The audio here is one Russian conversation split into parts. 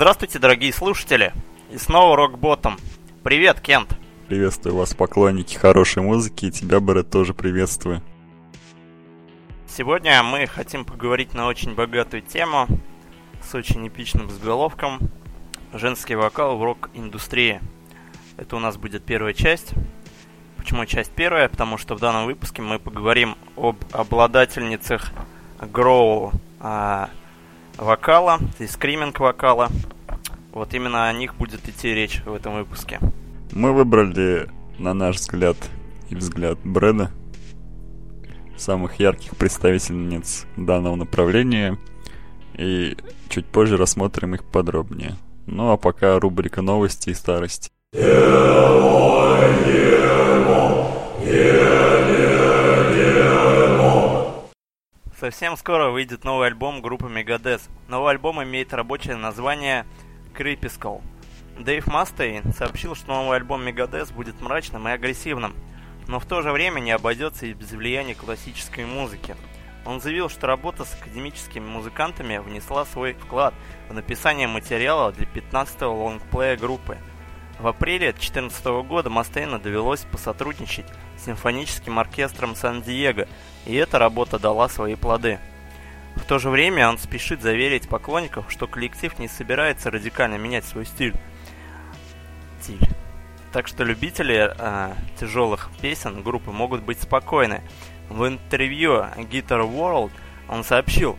Здравствуйте, дорогие слушатели! И снова Рокботом. Привет, Кент! Приветствую вас, поклонники хорошей музыки, и тебя, Брэд, тоже приветствую. Сегодня мы хотим поговорить на очень богатую тему с очень эпичным заголовком «Женский вокал в рок-индустрии». Это у нас будет первая часть. Почему часть первая? Потому что в данном выпуске мы поговорим об обладательницах гроу а, вокала и скриминг вокала. Вот именно о них будет идти речь в этом выпуске. Мы выбрали, на наш взгляд и взгляд Брэда, самых ярких представительниц данного направления, и чуть позже рассмотрим их подробнее. Ну а пока рубрика новости и старости. Совсем скоро выйдет новый альбом группы Megadeth. Новый альбом имеет рабочее название Creepy Skull. Дэйв Мастейн сообщил, что новый альбом Megadeth будет мрачным и агрессивным, но в то же время не обойдется и без влияния классической музыки. Он заявил, что работа с академическими музыкантами внесла свой вклад в написание материала для 15-го лонгплея группы. В апреле 2014 года Мастейну довелось посотрудничать с симфоническим оркестром Сан-Диего, и эта работа дала свои плоды. В то же время он спешит заверить поклонников, что коллектив не собирается радикально менять свой стиль. Так что любители э, тяжелых песен группы могут быть спокойны. В интервью Guitar World он сообщил.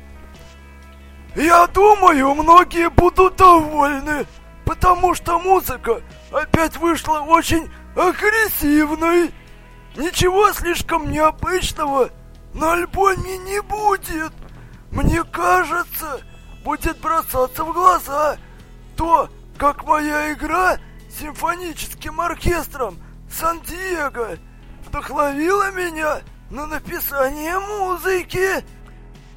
Я думаю, многие будут довольны, потому что музыка опять вышла очень агрессивной. Ничего слишком необычного на альбоме не будет. Мне кажется, будет бросаться в глаза то, как моя игра симфоническим оркестром Сан-Диего вдохновила меня на написание музыки.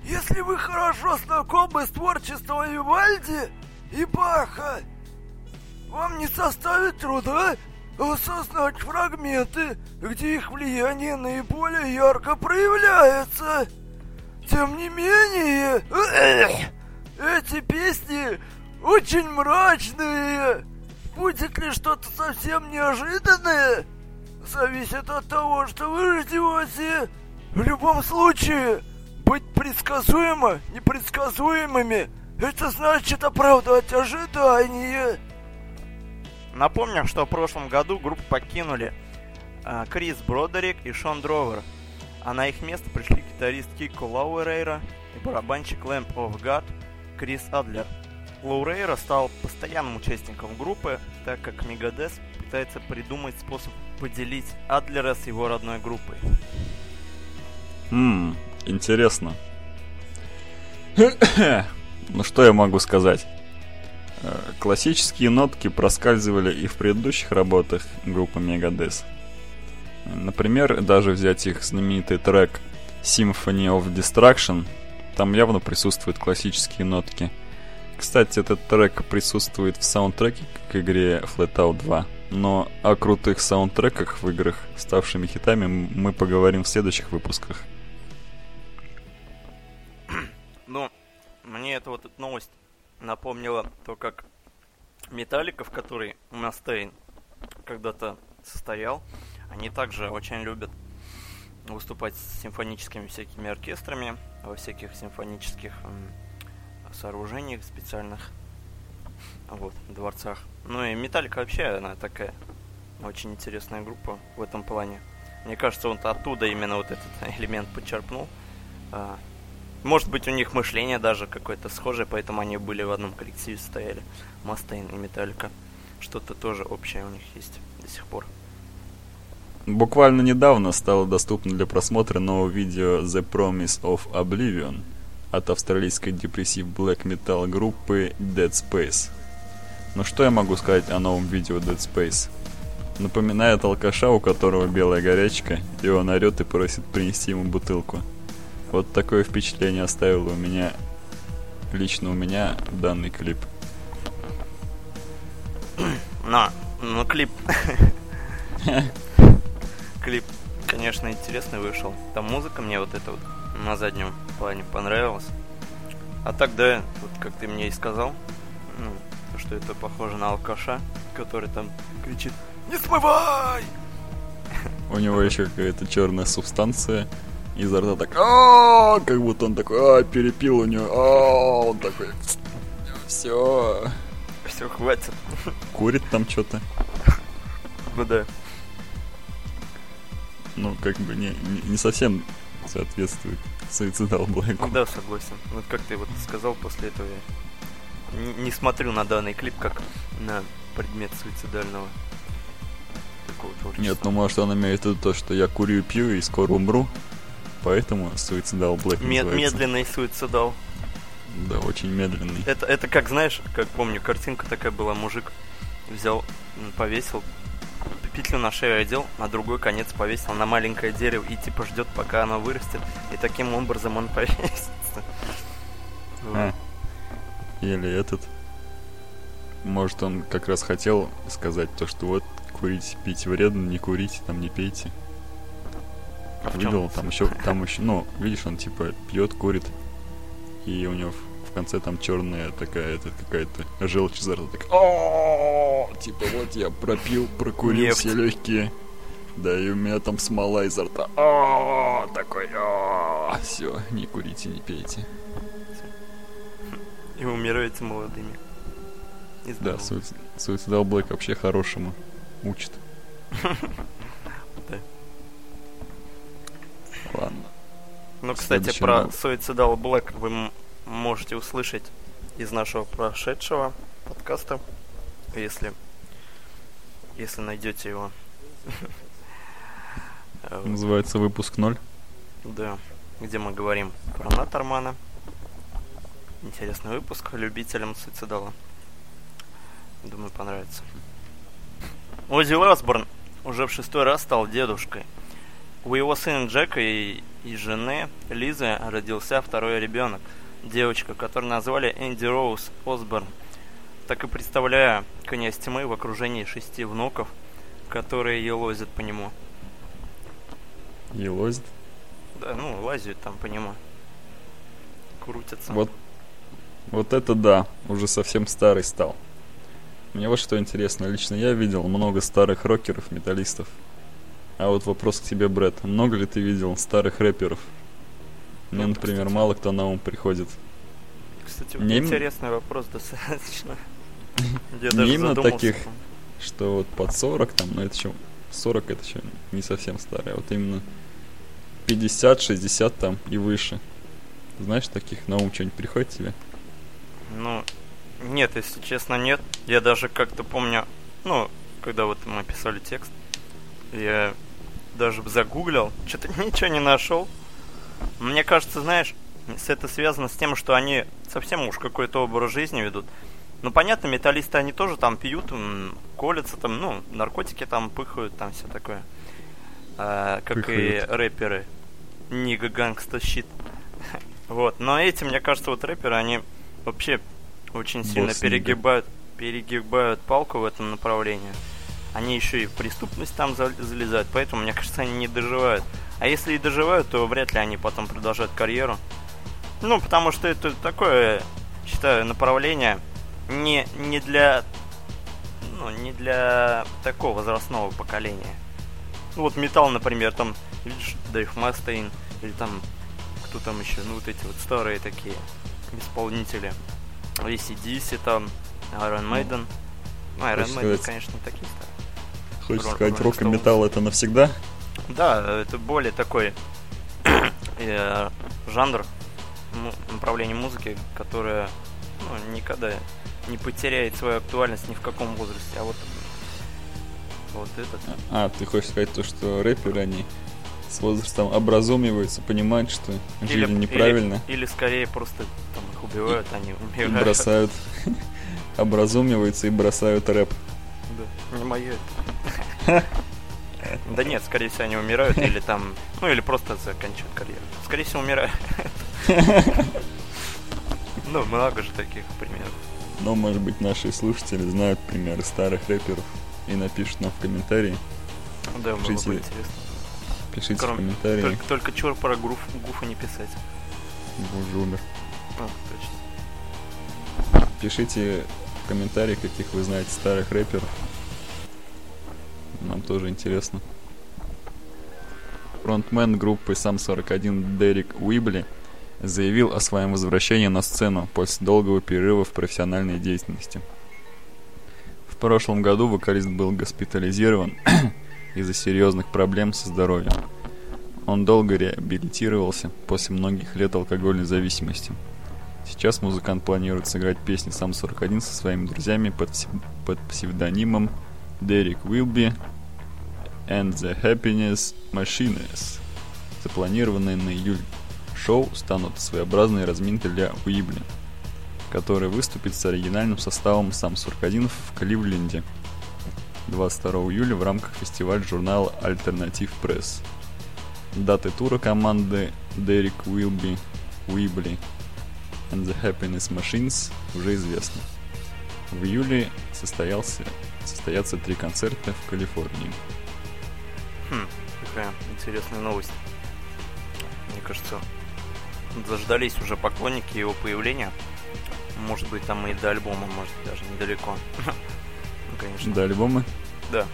Если вы хорошо знакомы с творчеством Вивальди и Баха, вам не составит труда осознать фрагменты, где их влияние наиболее ярко проявляется. Тем не менее, эти песни очень мрачные. Будет ли что-то совсем неожиданное? Зависит от того, что вы ждете. В любом случае, быть предсказуемо непредсказуемыми – это значит оправдать ожидания. Напомним, что в прошлом году группу покинули э, Крис Бродерик и Шон Дровер, а на их место пришли гитарист Кико Лауэрейра и барабанщик Lamp of God Крис Адлер – Лоурейра стал постоянным участником группы, так как Мегадес пытается придумать способ поделить Адлера с его родной группой. Ммм, интересно. ну что я могу сказать? Классические нотки проскальзывали и в предыдущих работах группы Megadeth. Например, даже взять их знаменитый трек Symphony of Destruction, там явно присутствуют классические нотки – кстати, этот трек присутствует в саундтреке к игре Flatout 2. Но о крутых саундтреках в играх, ставшими хитами, мы поговорим в следующих выпусках. Ну, мне эта вот новость напомнила то, как Металлика, в которой Мастейн когда-то состоял, они также очень любят выступать с симфоническими всякими оркестрами во всяких симфонических сооружениях специальных, вот, дворцах. Ну и Металлика вообще, она такая очень интересная группа в этом плане. Мне кажется, он оттуда именно вот этот элемент подчерпнул. Может быть, у них мышление даже какое-то схожее, поэтому они были в одном коллективе, стояли. Мастейн и Металлика. Что-то тоже общее у них есть до сих пор. Буквально недавно стало доступно для просмотра новое видео The Promise of Oblivion – от австралийской депрессив black metal группы Dead Space. Но что я могу сказать о новом видео Dead Space? Напоминает алкаша, у которого белая горячка, и он орет и просит принести ему бутылку. Вот такое впечатление оставил у меня, лично у меня, данный клип. На, ну клип. Клип, конечно, интересный вышел. Там музыка мне вот эта вот на заднем плане понравилось. А так, да, вот как ты мне и сказал, ну, то, что это похоже на алкаша, который там кричит Не смывай! У него еще какая-то черная субстанция изо рта так, «А, как будто он такой, а, перепил у него, а, он такой, все, все, хватит. курит там что-то. Ну да. Ну, как бы не, не, совсем соответствует Суицидал Блэку. Да, согласен. Вот как ты вот сказал после этого, я не, не смотрю на данный клип как на предмет суицидального такого творчества. Нет, ну может он имеет в виду то, что я курю и пью и скоро умру, поэтому Суицидал Блэк Мед- называется. медленный суицидал. Да, очень медленный. Это, это как, знаешь, как помню, картинка такая была, мужик взял, повесил, петлю на шею одел, а другой конец повесил на маленькое дерево и типа ждет, пока оно вырастет, и таким образом он повесится. А. Или этот. Может, он как раз хотел сказать то, что вот курить, пить вредно, не курите, там не пейте. А в чём Видел, там еще, там еще, ну, видишь, он типа пьет, курит, и у него в, в конце там черная такая, это какая-то желчь изо рта, так, «О, типа вот я пропил, прокурил Нефть. все легкие, да и у меня там смола изо рта, «О, такой, все, не курите, не пейте. И умираете молодыми. Да. Суицидал Блэк вообще хорошему учит. Да. Ладно. Ну, кстати, про новость. Suicidal Black вы можете услышать из нашего прошедшего подкаста, если, если найдете его. Называется выпуск 0. Да, где мы говорим про Натормана. Интересный выпуск любителям суицидала. Думаю, понравится. Оззи Осборн уже в шестой раз стал дедушкой. У его сына Джека и, и жены Лизы родился второй ребенок. Девочка, которую назвали Энди Роуз Осборн. Так и представляю князь тьмы в окружении шести внуков, которые елозят по нему. Елозит. Да, ну, лазят там по нему. Крутятся. Вот, вот это да, уже совсем старый стал. Мне вот что интересно, лично я видел много старых рокеров, металлистов. А вот вопрос к тебе, Брэд. Много ли ты видел старых рэперов? Мне, Ну, например, кстати. мало кто на ум приходит. Кстати, Не им- интересный вопрос достаточно. Я Не именно таких. Что вот под 40 там, но это еще 40 это еще не совсем старое, а вот именно 50, 60 там и выше. Знаешь, таких на ум что-нибудь приходит тебе? Ну, нет, если честно, нет. Я даже как-то помню, ну, когда вот мы писали текст, я даже загуглил, что-то ничего не нашел. Мне кажется, знаешь, это связано с тем, что они совсем уж какой-то образ жизни ведут. Ну, понятно, металлисты, они тоже там пьют, колятся там, ну, наркотики там пыхают, там все такое. А, как Пыхают. и рэперы. Нига гангста щит. Вот. Но эти, мне кажется, вот рэперы, они вообще очень сильно Босс перегибают, перегибают палку в этом направлении. Они еще и в преступность там за- залезают, поэтому, мне кажется, они не доживают. А если и доживают, то вряд ли они потом продолжают карьеру. Ну, потому что это такое, считаю, направление не, не для ну, не для такого возрастного поколения. Ну вот металл, например, там, видишь, Дэйв Мастейн, или там, кто там еще, ну вот эти вот старые такие исполнители. ACDC там, Iron Maiden. Ну, Iron Maiden, конечно, не такие старые. Хочешь Рок- сказать, рок и металл это навсегда? Да, это более такой э, жанр, направление музыки, которое ну, никогда не потеряет свою актуальность ни в каком возрасте. А вот вот этот. А, ты хочешь сказать то, что рэперы, они с возрастом образумиваются, понимают, что жили неправильно Или, или скорее просто там их убивают, они и умирают. бросают, образумиваются и бросают рэп. Да, не мое это. Да нет, скорее всего, они умирают или там, ну или просто заканчивают карьеру. Скорее всего, умирают. Ну, много же таких примеров. Но, может быть, наши слушатели знают примеры старых рэперов и напишут нам в комментарии. Да, было бы интересно. Пишите в комментарии. Только, только чур про груф, гуфа не писать. Боже, умер. А, точно. Пишите в комментариях, каких вы знаете старых рэперов. Нам тоже интересно. Фронтмен группы Сам 41 Дерек Уибли заявил о своем возвращении на сцену после долгого перерыва в профессиональной деятельности. В прошлом году вокалист был госпитализирован из-за серьезных проблем со здоровьем. Он долго реабилитировался после многих лет алкогольной зависимости. Сейчас музыкант планирует сыграть песни «Сам 41» со своими друзьями под, под псевдонимом Дерек Уилби and the Happiness Machines. Запланированные на июль шоу станут своеобразной разминкой для Уибли, который выступит с оригинальным составом «Сам 41» в Кливленде 22 июля в рамках фестиваля журнала Альтернатив Пресс. Даты тура команды Дерек Уилби, Уибли and the Happiness Machines уже известны. В июле состоялся, состоятся три концерта в Калифорнии. Хм, какая интересная новость. Мне кажется, заждались уже поклонники его появления. Может быть, там и до альбома, может, даже недалеко. Ну, конечно. До альбома? Да.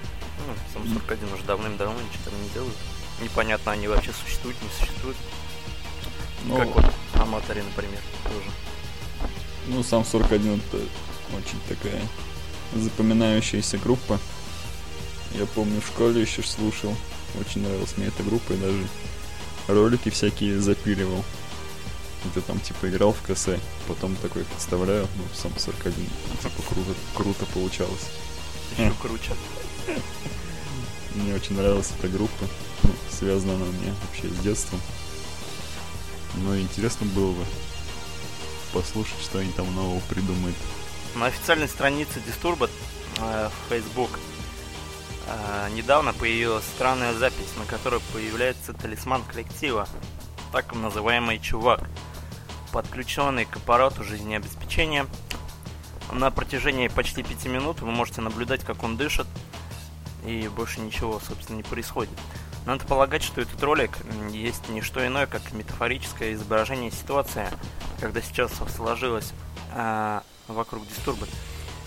Ну, сам 41 уже давным-давно ничего там не делают. Непонятно, они вообще существуют, не существуют. Ну, Как вот Аматори, например, тоже. Ну, сам 41 это очень такая запоминающаяся группа. Я помню, в школе еще слушал. Очень нравилась мне эта группа и даже ролики всякие запиливал. Где там типа играл в КС, потом такой подставляю, ну, сам 41. Типа круто, круто получалось. Еще круче. Мне очень нравилась эта группа. Ну, связана она у меня вообще с детством. Но интересно было бы послушать, что они там нового придумают. На официальной странице Disturbed э, в Facebook э, недавно появилась странная запись, на которой появляется талисман коллектива, так называемый чувак, подключенный к аппарату жизнеобеспечения. На протяжении почти пяти минут вы можете наблюдать, как он дышит, и больше ничего, собственно, не происходит. Надо полагать, что этот ролик есть не что иное, как метафорическое изображение ситуации, когда сейчас сложилось э, вокруг Disturbed.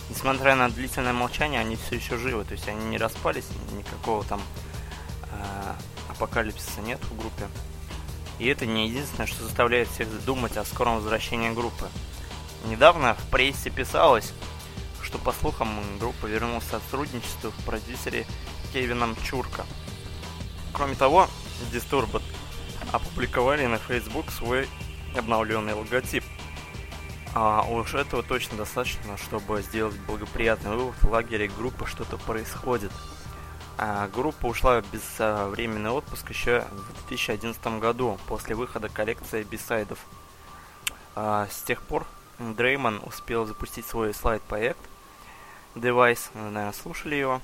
Несмотря на длительное молчание, они все еще живы, то есть они не распались, никакого там э, апокалипсиса нет в группе. И это не единственное, что заставляет всех думать о скором возвращении группы. Недавно в прессе писалось, что по слухам группа вернулась к сотрудничеству в продюсере Кевином Чурка. Кроме того, Disturbed опубликовали на Facebook свой обновленный логотип. А уж этого точно достаточно, чтобы сделать благоприятный вывод в лагере группы что-то происходит. А группа ушла в безвременный отпуск еще в 2011 году, после выхода коллекции бисайдов. А с тех пор Дреймон успел запустить свой слайд-проект Device, наверное, слушали его,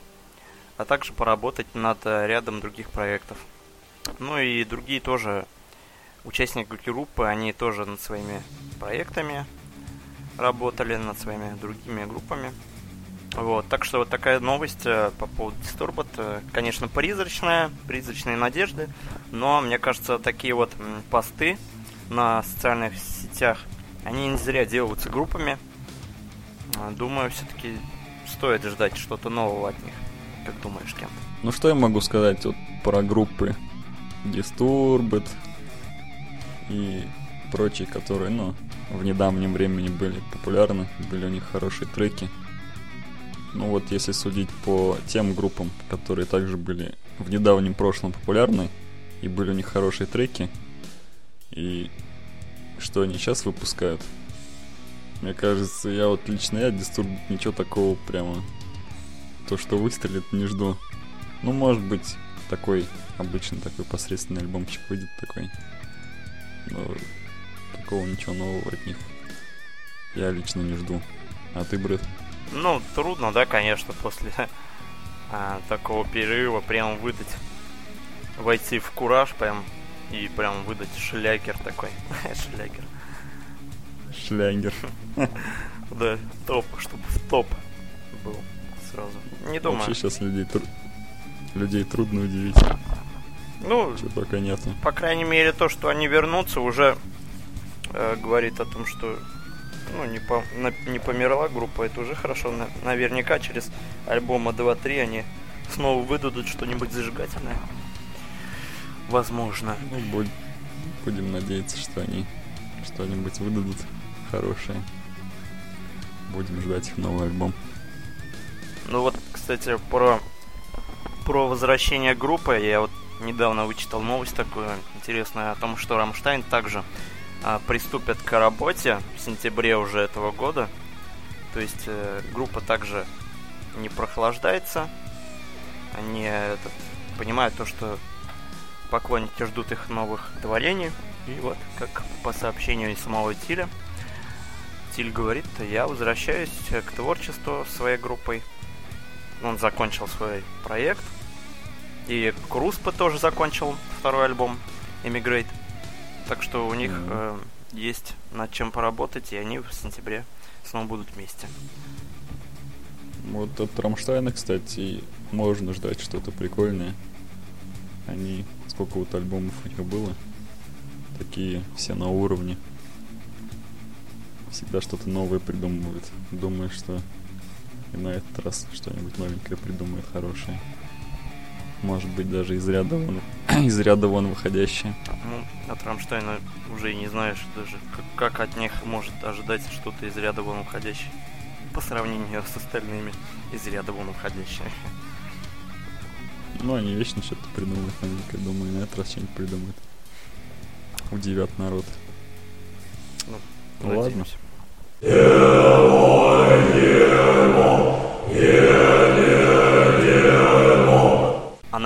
а также поработать над рядом других проектов. Ну и другие тоже участники группы, они тоже над своими проектами работали, над своими другими группами. Вот, так что вот такая новость э, по поводу Disturbed, э, конечно, призрачная, призрачные надежды, но мне кажется, такие вот посты на социальных сетях, они не зря делаются группами. Э, Думаю, все-таки стоит ждать что-то нового от них. Как думаешь, Кент? Ну что я могу сказать вот про группы Disturbed и прочие, которые, ну, в недавнем времени были популярны, были у них хорошие треки. Ну вот, если судить по тем группам, которые также были в недавнем прошлом популярны, и были у них хорошие треки, и что они сейчас выпускают, мне кажется, я вот лично я Disturbed ничего такого прямо то, что выстрелит, не жду. Ну, может быть, такой обычный такой посредственный альбомчик выйдет такой. Но такого ничего нового от них я лично не жду. А ты, Брэд? Ну, трудно, да, конечно, после а, такого перерыва прям выдать, войти в кураж прям и прям выдать шлягер такой. шлягер. Шлягер. Да, топ, чтобы в топ был сразу. Не думаю. Вообще сейчас людей, тру- людей трудно удивить. Ну, Чего только нету. по крайней мере, то, что они вернутся, уже э, говорит о том, что ну, не, по, на, не померла группа, это уже хорошо. На, наверняка через альбома 2-3 они снова выдадут что-нибудь зажигательное. Возможно. Ну, будь, будем надеяться, что они что-нибудь выдадут хорошее. Будем ждать их новый альбом. Ну вот, кстати, про, про возвращение группы я вот недавно вычитал новость такую интересную о том, что Рамштайн также а, приступят к работе в сентябре уже этого года. То есть э, группа также не прохлаждается. Они этот, понимают то, что поклонники ждут их новых творений. И вот, как по сообщению самого Тиля, Тиль говорит, я возвращаюсь к творчеству своей группой. Он закончил свой проект. И Круспа тоже закончил второй альбом Emigrate. Так что у них mm-hmm. э, есть над чем поработать, и они в сентябре снова будут вместе. Вот от Рамштайна, кстати, можно ждать что-то прикольное. Они, сколько вот альбомов у них было, такие все на уровне. Всегда что-то новое придумывают. Думаю, что и на этот раз что-нибудь новенькое придумают хорошее. Может быть, даже из ряда вон, из ряда вон выходящее. Ну, от Рамштайна уже и не знаешь даже, как, как от них может ожидать что-то из ряда вон выходящее. По сравнению с остальными из ряда вон выходящими. Ну, они вечно что-то придумывают новенькое. Думаю, на этот раз что-нибудь придумают. Удивят народ. Ну, ну ладно. А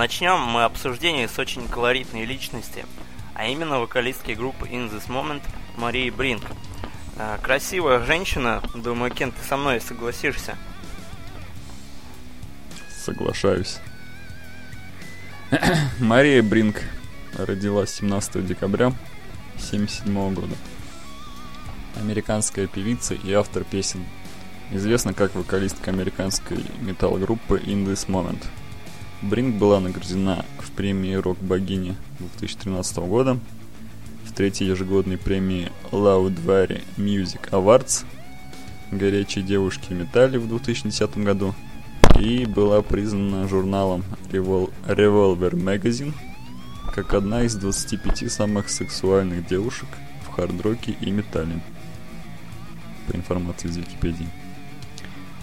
начнем мы обсуждение с очень колоритной личности, а именно вокалистки группы In This Moment Марии Бринк. А, красивая женщина, думаю, Кен, ты со мной согласишься. Соглашаюсь. Мария Бринк родилась 17 декабря 1977 года. Американская певица и автор песен. Известна как вокалистка американской метал-группы In This Moment – Бринг была награждена в премии «Рок богини» 2013 года, в третьей ежегодной премии Loudwire Music Awards «Горячие девушки в металле» в 2010 году и была признана журналом Revol Revolver Magazine как одна из 25 самых сексуальных девушек в хард-роке и металле, по информации из Википедии.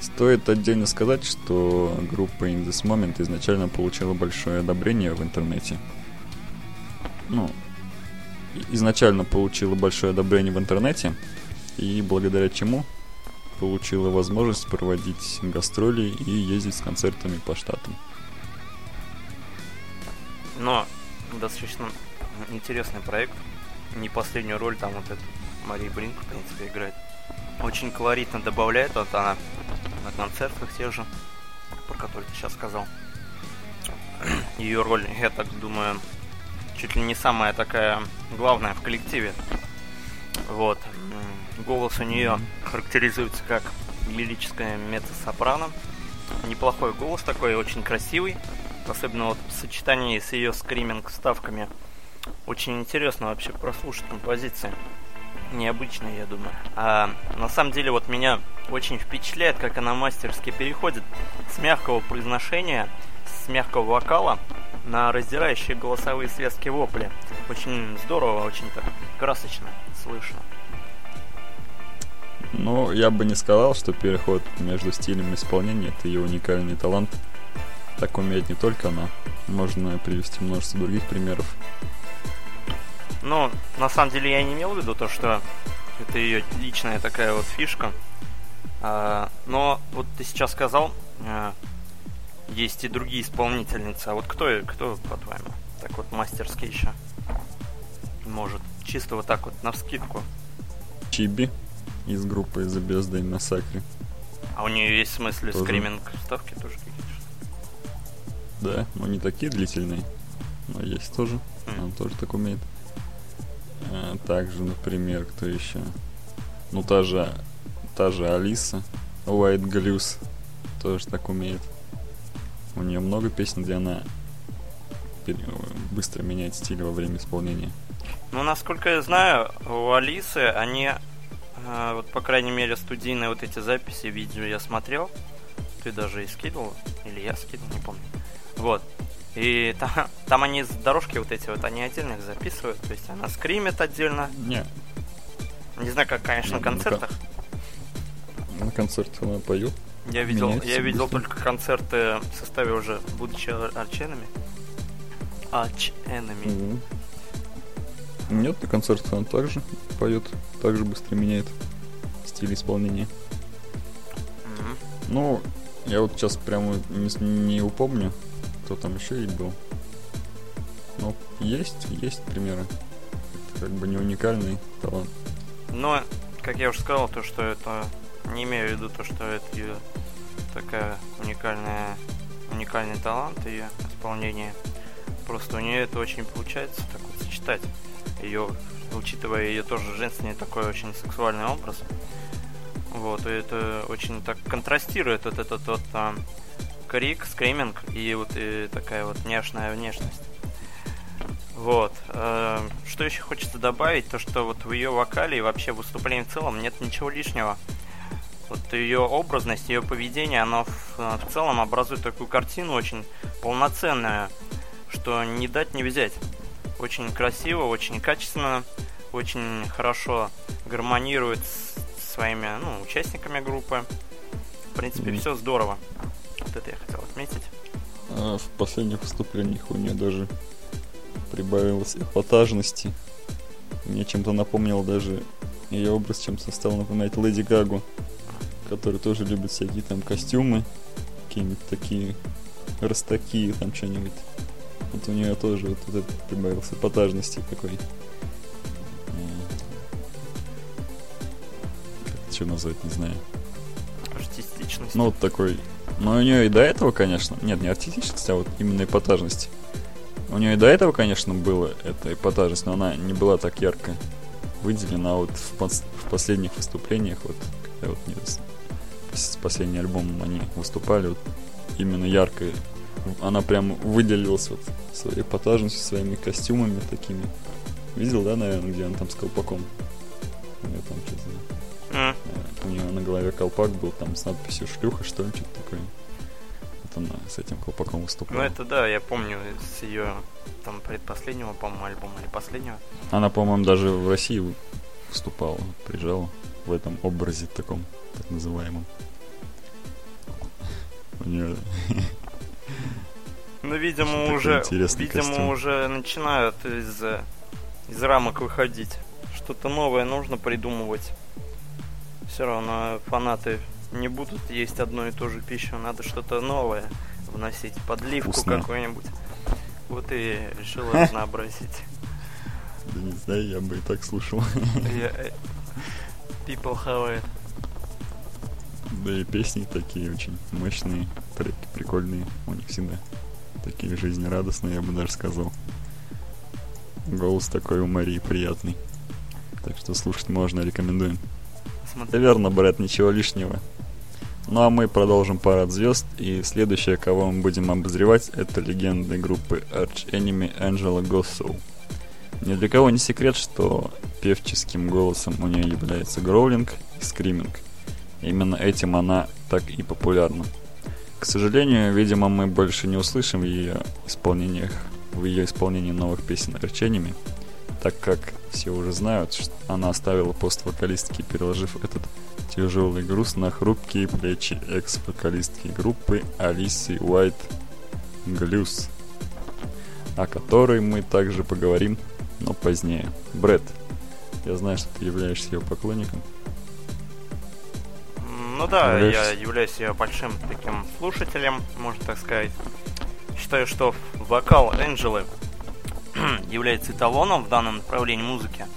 Стоит отдельно сказать, что группа In This Moment изначально получила большое одобрение в интернете. Ну, изначально получила большое одобрение в интернете, и благодаря чему получила возможность проводить гастроли и ездить с концертами по штатам. Но достаточно интересный проект. Не последнюю роль там вот эта Мария Бринк, в принципе, играет. Очень колоритно добавляет вот она на концертах тех же, про которые ты сейчас сказал. Ее роль, я так думаю, чуть ли не самая такая главная в коллективе. Вот. Голос у нее характеризуется как лирическая меццо-сопрано. Неплохой голос такой, очень красивый. Особенно вот в сочетании с ее скриминг-ставками. Очень интересно вообще прослушать композиции необычная, я думаю. А на самом деле вот меня очень впечатляет, как она мастерски переходит с мягкого произношения, с мягкого вокала на раздирающие голосовые связки вопли. Очень здорово, очень так красочно слышно. Ну, я бы не сказал, что переход между стилями исполнения это ее уникальный талант. Так умеет не только она. Можно привести множество других примеров. Ну, на самом деле я не имел в виду то, что это ее личная такая вот фишка. А, но вот ты сейчас сказал, а, есть и другие исполнительницы. А вот кто, кто по-твоему, так вот мастерски еще может? Чисто вот так вот, на вскидку. Чиби из группы The Best Day Massacre. А у нее есть в смысле тоже. скриминг ставки тоже какие-то? Да, но не такие длительные. Но есть тоже. Mm. Он тоже так умеет. А, также, например, кто еще? Ну, та же, та же Алиса, White Glues, тоже так умеет. У нее много песен, где она быстро меняет стиль во время исполнения. Ну, насколько я знаю, у Алисы они А, вот, по крайней мере, студийные вот эти записи, видео я смотрел. Ты даже и скидывал, или я скидывал, не помню. Вот. И там, там они дорожки вот эти вот, они отдельно их записывают. То есть она скримит отдельно. Не, Не знаю, как, конечно, на Ну, ну, концертах. На концерте она поет. Я видел, меняется я видел быстро. только концерты в составе уже, будучи ар- арченами. Арченами. Нет, на концерте она также поет, также быстро меняет стиль исполнения. Ну, я вот сейчас прямо не, не упомню, кто там еще и был. Ну, есть, есть примеры. Это как бы не уникальный талант. Но, как я уже сказал, то, что это... Не имею в виду то, что это ее такая уникальная... Уникальный талант ее исполнение. Просто у нее это очень получается так вот сочетать. Ее, учитывая ее тоже женственный такой очень сексуальный образ. Вот, и это очень так контрастирует вот этот вот а, крик, скриминг и вот и такая вот нежная внешность. Вот. э, Что еще хочется добавить, то что вот в ее вокале и вообще в выступлении в целом нет ничего лишнего. Вот ее образность, ее поведение, оно в, э, в целом образует такую картину очень полноценную, что не дать не взять. Очень красиво, очень качественно, очень хорошо гармонирует с своими ну, участниками группы. В принципе, Мгм. все здорово. Вот это я хотел отметить. А в последних выступлениях у нее даже прибавилось эпатажности. Мне чем-то напомнил даже ее образ чем-то стал напоминать Леди Гагу, который тоже любит всякие там костюмы, какие-нибудь такие растаки, там что-нибудь. Вот у нее тоже вот, вот это прибавился эпатажности такой. Как это что назвать, не знаю. Артистичность. Ну, вот такой. Но у нее и до этого, конечно. Нет, не артистичность, а вот именно эпатажность. У нее и до этого, конечно, было эта эпатажность, но она не была так ярко выделена. А вот в, пос- в последних выступлениях, вот когда вот не с, последним альбомом они выступали, вот именно ярко она прям выделилась вот своей эпатажностью, своими костюмами такими. Видел, да, наверное, где она там с колпаком? У неё там что-то Э, У нее на голове колпак был там с надписью шлюха, что ли, что-то такое. Вот она с этим колпаком выступала. Ну это да, я помню с ее там предпоследнего, по-моему, альбома или последнего. Она, по-моему, даже в России выступала, приезжала в этом образе таком, так называемом. У нее Ну, видимо, уже, видимо, костюм. уже начинают из, э, из рамок выходить. Что-то новое нужно придумывать. Все равно фанаты не будут есть одну и ту же пищу, надо что-то новое вносить, подливку Вкусно. какую-нибудь. Вот и решил разнообразить. да не знаю, я бы и так слушал. People have it. Да и песни такие очень мощные, треки прикольные у них всегда. Такие жизнерадостные, я бы даже сказал. Голос такой у Марии приятный. Так что слушать можно, рекомендуем. Смотри, верно, брат, ничего лишнего. Ну а мы продолжим парад звезд, и следующее, кого мы будем обозревать, это легенды группы Arch Enemy Angela Gossow. Ни для кого не секрет, что певческим голосом у нее является гроулинг и скриминг. Именно этим она так и популярна. К сожалению, видимо, мы больше не услышим в ее исполнениях, в ее исполнении новых песен Enemy, так как все уже знают, что она оставила пост вокалистки, переложив этот тяжелый груз на хрупкие плечи экс-вокалистки группы Алисы Уайт Глюс, о которой мы также поговорим, но позднее. Брэд, я знаю, что ты являешься ее поклонником. Ну да, я являюсь ее большим таким слушателем, можно так сказать. Считаю, что вокал Энджелы является эталоном в данном направлении музыки.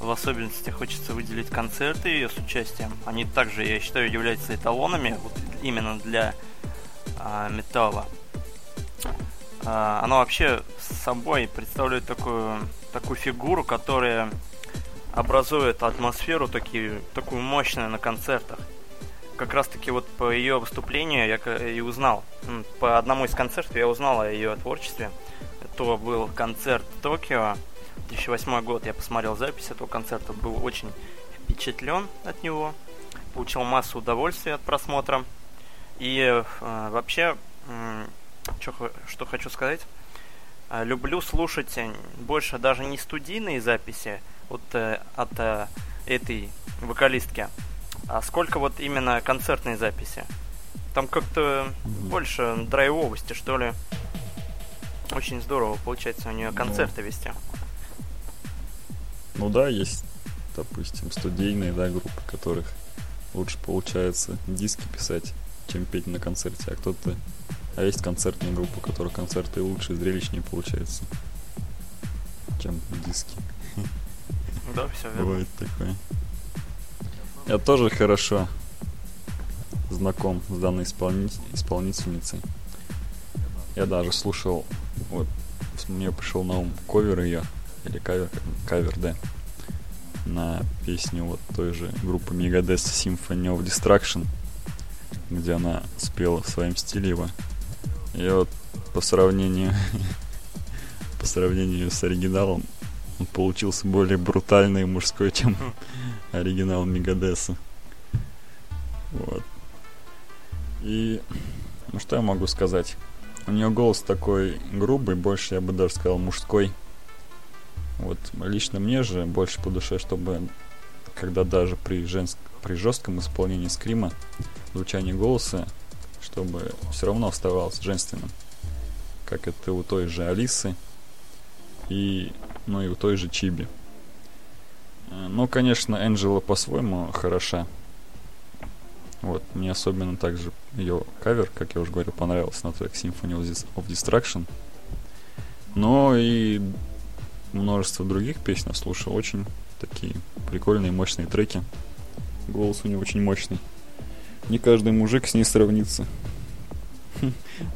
В особенности хочется выделить концерты ее с участием. Они также, я считаю, являются эталонами вот именно для а, металла. А, она вообще собой представляет такую, такую фигуру, которая образует атмосферу такие, такую мощную на концертах как раз таки вот по ее выступлению я и узнал. По одному из концертов я узнал о ее творчестве. Это был концерт в Токио, 2008 год. Я посмотрел запись этого концерта, был очень впечатлен от него, получил массу удовольствия от просмотра. И э, вообще, что, что хочу сказать, э, люблю слушать больше даже не студийные записи вот, э, от э, этой вокалистки, а сколько вот именно концертные записи. Там как-то больше драйвовости, что ли. Очень здорово получается у нее ну. концерты ну, вести. Ну да, есть, допустим, студийные, да, группы, которых лучше получается диски писать, чем петь на концерте, а кто-то... А есть концертные группы, у которых концерты лучше и зрелищнее получаются, чем диски. Да, все верно. Бывает такое. Я тоже хорошо знаком с данной исполни... исполнительницей. Я даже слушал, вот, мне пришел на ум ковер ее, или кавер, кавер, да, на песню вот той же группы Megadeth Symphony of Destruction, где она спела в своем стиле его. И вот по сравнению по сравнению с оригиналом он получился более брутальный и мужской, чем оригинал Мегадеса. Вот. И ну что я могу сказать? У нее голос такой грубый, больше я бы даже сказал мужской. Вот лично мне же больше по душе, чтобы когда даже при, женск... при жестком исполнении скрима звучание голоса, чтобы все равно оставалось женственным. Как это у той же Алисы и, ну и у той же Чиби. Ну, конечно, Энджела по-своему хороша. Вот, мне особенно также ее кавер, как я уже говорил, понравился на трек Symphony of Destruction. Но и множество других песен слушал. Очень такие прикольные, мощные треки. Голос у него очень мощный. Не каждый мужик с ней сравнится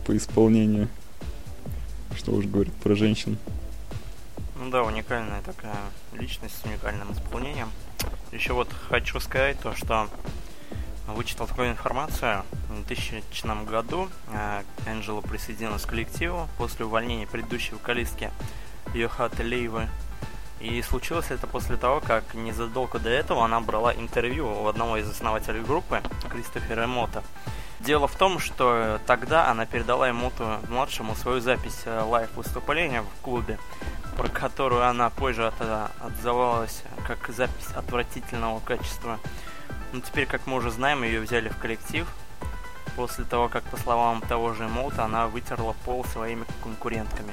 по исполнению. Что уж говорит про женщин. Ну да, уникальная такая личность с уникальным исполнением. Еще вот хочу сказать то, что вычитал такую информацию. В 2000 году Энджела присоединилась к коллективу после увольнения предыдущей вокалистки Йохаты Лейвы. И случилось это после того, как незадолго до этого она брала интервью у одного из основателей группы, Кристофера Эмота. Дело в том, что тогда она передала Эмоту младшему свою запись э, лайв-выступления в клубе, про которую она позже от, отзывалась как запись отвратительного качества. Но теперь, как мы уже знаем, ее взяли в коллектив. После того, как, по словам того же Эмота, она вытерла пол своими конкурентками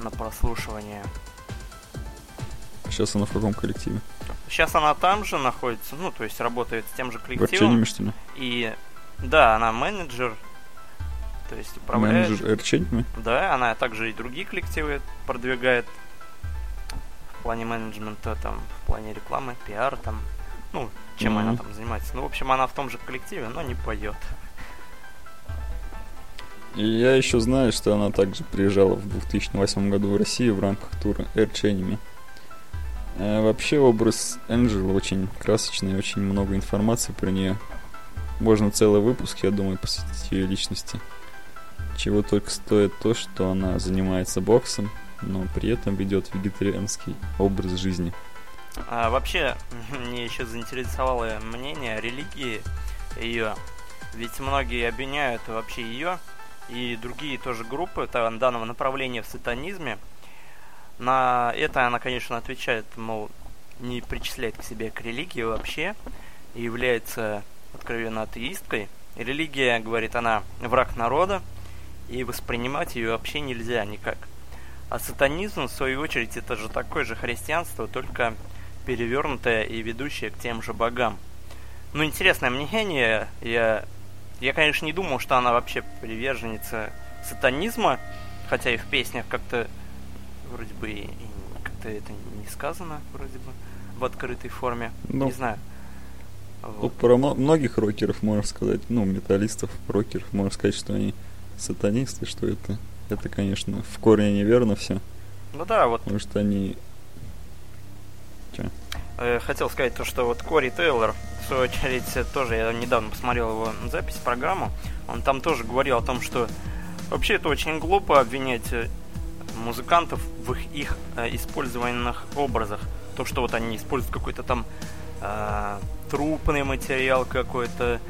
на прослушивание. Сейчас она в каком коллективе? Сейчас она там же находится, ну, то есть работает с тем же коллективом. В? И да, она менеджер, то есть управляет. Менеджер Эрченьками? Да, она также и другие коллективы продвигает в плане менеджмента, там, в плане рекламы, пиар, там, ну, чем mm-hmm. она там занимается. Ну, в общем, она в том же коллективе, но не поет. И я еще знаю, что она также приезжала в 2008 году в Россию в рамках тура Air Enemy. А вообще образ Энджел очень красочный, очень много информации про нее. Можно целый выпуск, я думаю, посвятить ее личности. Чего только стоит то, что она занимается боксом, но при этом ведет вегетарианский образ жизни. А, вообще, мне еще заинтересовало мнение религии ее. Ведь многие обвиняют вообще ее и другие тоже группы данного направления в сатанизме. На это она, конечно, отвечает, мол, не причисляет к себе к религии вообще и является откровенно атеисткой. Религия, говорит она, враг народа, и воспринимать ее вообще нельзя никак. А сатанизм, в свою очередь, это же такое же христианство, только перевернутое и ведущее к тем же богам. Ну, интересное мнение, я я, конечно, не думал, что она вообще приверженница сатанизма, хотя и в песнях как-то вроде бы и, как-то это не сказано, вроде бы, в открытой форме. Ну, не знаю. Вот. Ну, про многих рокеров можно сказать, ну, металлистов, рокеров, можно сказать, что они сатанисты, что это, это, конечно, в корне неверно все. Ну да, вот. Потому что они... Че? Э, хотел сказать то, что вот Кори Тейлор свою очередь, тоже я недавно посмотрел его запись, программу, он там тоже говорил о том, что вообще это очень глупо обвинять э, музыкантов в их, их э, использованных образах. то, что вот они используют какой-то там э, трупный материал какой-то,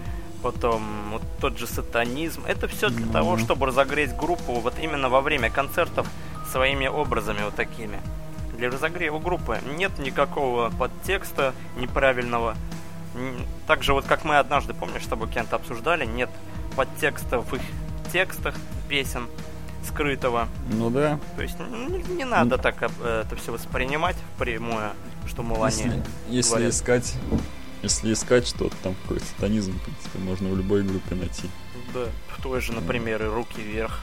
потом вот тот же сатанизм. Это все для Ну. того, чтобы разогреть группу вот именно во время концертов своими образами вот такими. Для разогрева группы нет никакого подтекста неправильного. Так же вот как мы однажды, помнишь, с тобой Кент обсуждали, нет подтекста в их текстах песен скрытого. Ну да. То есть н- не, не надо так э, это все воспринимать впрямую, что мол они... Если, если говорят. искать, если искать что-то там, какой сатанизм, в принципе, можно в любой группе найти. Да, в той же, например, и руки вверх.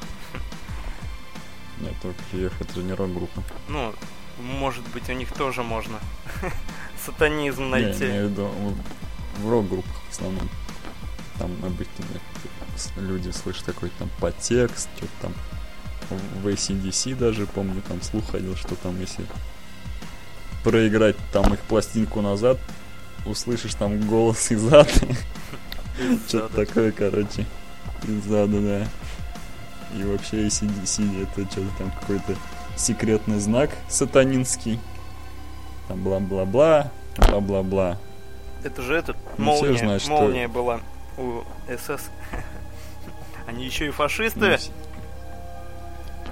Нет, только вверх, это же не рок-группа. Ну, может быть, у них тоже можно сатанизм Не, найти. имею в виду в, рок-группах в основном. Там обычно люди слышат какой-то там подтекст, что-то там в ACDC даже, помню, там слух ходил, что там если проиграть там их пластинку назад, услышишь там голос из ада, что-то такое, короче, из ада, да. И вообще ACDC это что-то там какой-то секретный знак сатанинский. Там бла-бла-бла, бла-бла-бла. Это же этот, Ну, молния, знают, что- молния была у СС. Они еще и фашисты. ну,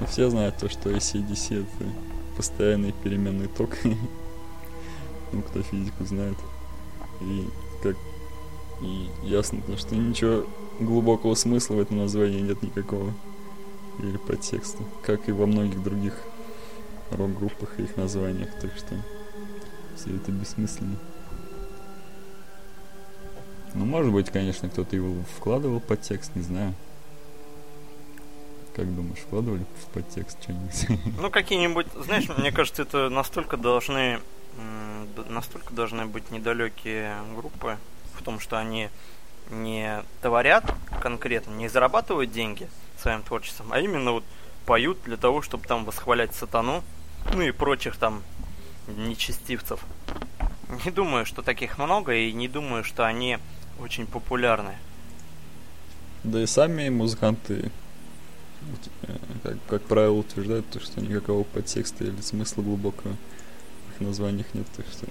все знают то, что ACDC это постоянный переменный ток. ну, кто физику знает. И как и ясно, то, что ничего глубокого смысла в этом названии нет никакого. Или подтекста. Как и во многих других рок-группах и их названиях. Так что все это бессмысленно. Ну, может быть, конечно, кто-то его вкладывал под текст, не знаю. Как думаешь, вкладывали в подтекст что-нибудь? Ну, какие-нибудь, знаешь, мне кажется, это настолько должны, настолько должны быть недалекие группы в том, что они не творят конкретно, не зарабатывают деньги своим творчеством, а именно вот поют для того, чтобы там восхвалять сатану, ну и прочих там нечестивцев. Не думаю, что таких много, и не думаю, что они очень популярны. Да и сами музыканты, как, как правило, утверждают, то, что никакого подтекста или смысла глубокого в их названиях нет. Так что...